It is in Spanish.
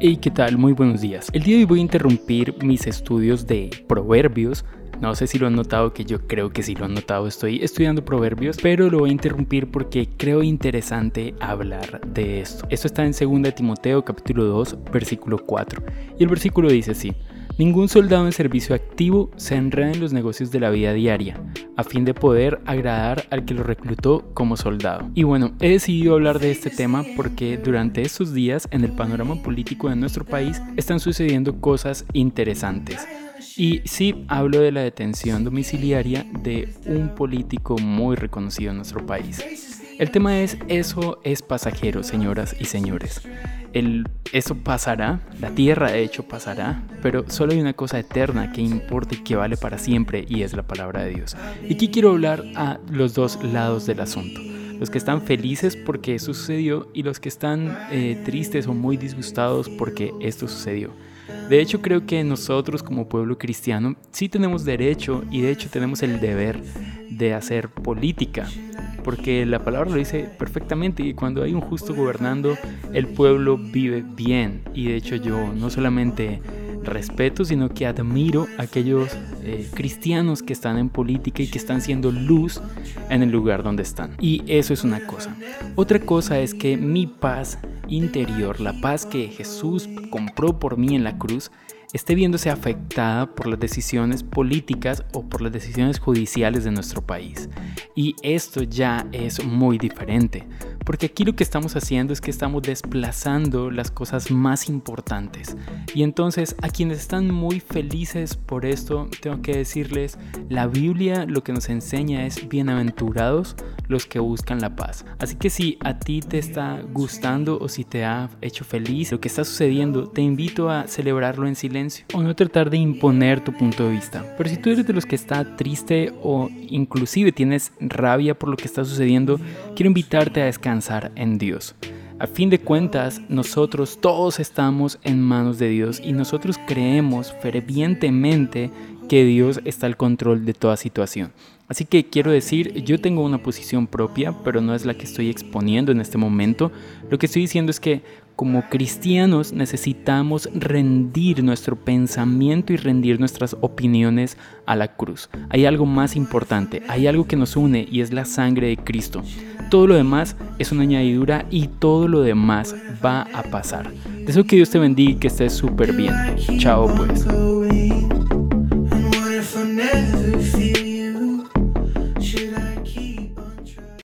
Hey, ¿qué tal? Muy buenos días. El día de hoy voy a interrumpir mis estudios de proverbios no sé si lo han notado, que yo creo que sí lo han notado. Estoy estudiando proverbios, pero lo voy a interrumpir porque creo interesante hablar de esto. Esto está en 2 Timoteo capítulo 2, versículo 4. Y el versículo dice así. Ningún soldado en servicio activo se enreda en los negocios de la vida diaria, a fin de poder agradar al que lo reclutó como soldado. Y bueno, he decidido hablar de este tema porque durante estos días en el panorama político de nuestro país están sucediendo cosas interesantes. Y sí hablo de la detención domiciliaria de un político muy reconocido en nuestro país. El tema es, eso es pasajero, señoras y señores. El, eso pasará, la tierra de hecho pasará, pero solo hay una cosa eterna que importa y que vale para siempre y es la palabra de Dios. Y aquí quiero hablar a los dos lados del asunto. Los que están felices porque sucedió y los que están eh, tristes o muy disgustados porque esto sucedió. De hecho, creo que nosotros como pueblo cristiano sí tenemos derecho y de hecho tenemos el deber de hacer política, porque la palabra lo dice perfectamente y cuando hay un justo gobernando, el pueblo vive bien. Y de hecho yo no solamente respeto, sino que admiro a aquellos eh, cristianos que están en política y que están siendo luz en el lugar donde están. Y eso es una cosa. Otra cosa es que mi paz interior, la paz que Jesús compró por mí en la cruz, esté viéndose afectada por las decisiones políticas o por las decisiones judiciales de nuestro país. Y esto ya es muy diferente, porque aquí lo que estamos haciendo es que estamos desplazando las cosas más importantes. Y entonces a quienes están muy felices por esto, tengo que decirles, la Biblia lo que nos enseña es bienaventurados los que buscan la paz. Así que si a ti te está gustando o si te ha hecho feliz lo que está sucediendo, te invito a celebrarlo en silencio o no tratar de imponer tu punto de vista. Pero si tú eres de los que está triste o inclusive tienes rabia por lo que está sucediendo, quiero invitarte a descansar en Dios. A fin de cuentas, nosotros todos estamos en manos de Dios y nosotros creemos fervientemente que Dios está al control de toda situación. Así que quiero decir, yo tengo una posición propia, pero no es la que estoy exponiendo en este momento. Lo que estoy diciendo es que como cristianos necesitamos rendir nuestro pensamiento y rendir nuestras opiniones a la cruz. Hay algo más importante, hay algo que nos une y es la sangre de Cristo. Todo lo demás es una añadidura y todo lo demás va a pasar. Deseo que Dios te bendiga y que estés súper bien. Chao pues.